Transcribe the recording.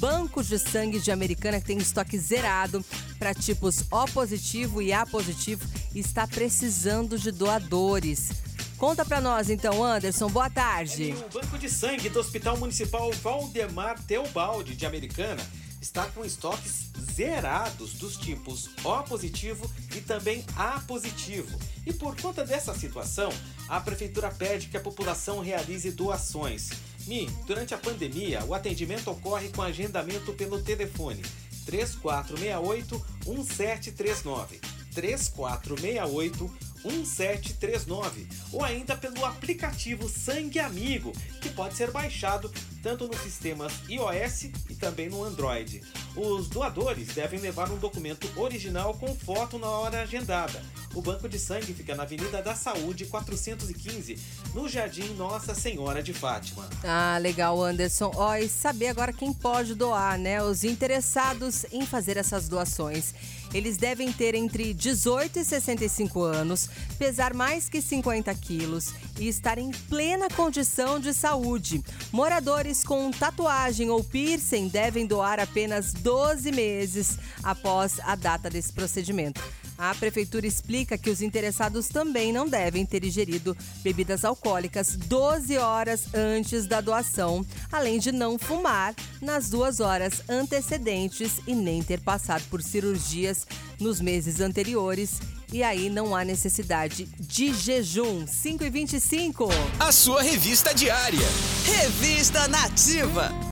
Banco de Sangue de Americana, que tem estoque zerado para tipos O positivo e A positivo e está precisando de doadores. Conta pra nós então, Anderson. Boa tarde. O Banco de Sangue do Hospital Municipal Valdemar Teobaldi de Americana está com estoques zerados dos tipos O positivo e também A positivo. E por conta dessa situação, a prefeitura pede que a população realize doações. Mi, durante a pandemia, o atendimento ocorre com agendamento pelo telefone 3468 1739. 3468 1739 ou ainda pelo aplicativo Sangue Amigo, que pode ser baixado tanto nos sistemas iOS e também no Android. Os doadores devem levar um documento original com foto na hora agendada. O banco de sangue fica na Avenida da Saúde 415, no Jardim Nossa Senhora de Fátima. Ah, legal, Anderson. Ó, e saber agora quem pode doar, né? Os interessados em fazer essas doações. Eles devem ter entre 18 e 65 anos, pesar mais que 50 quilos e estar em plena condição de saúde. Moradores com tatuagem ou piercing devem doar apenas 12 meses após a data desse procedimento. A prefeitura explica que os interessados também não devem ter ingerido bebidas alcoólicas 12 horas antes da doação, além de não fumar nas duas horas antecedentes e nem ter passado por cirurgias nos meses anteriores. E aí não há necessidade de jejum. 5 e 25. A sua revista diária. Revista Nativa.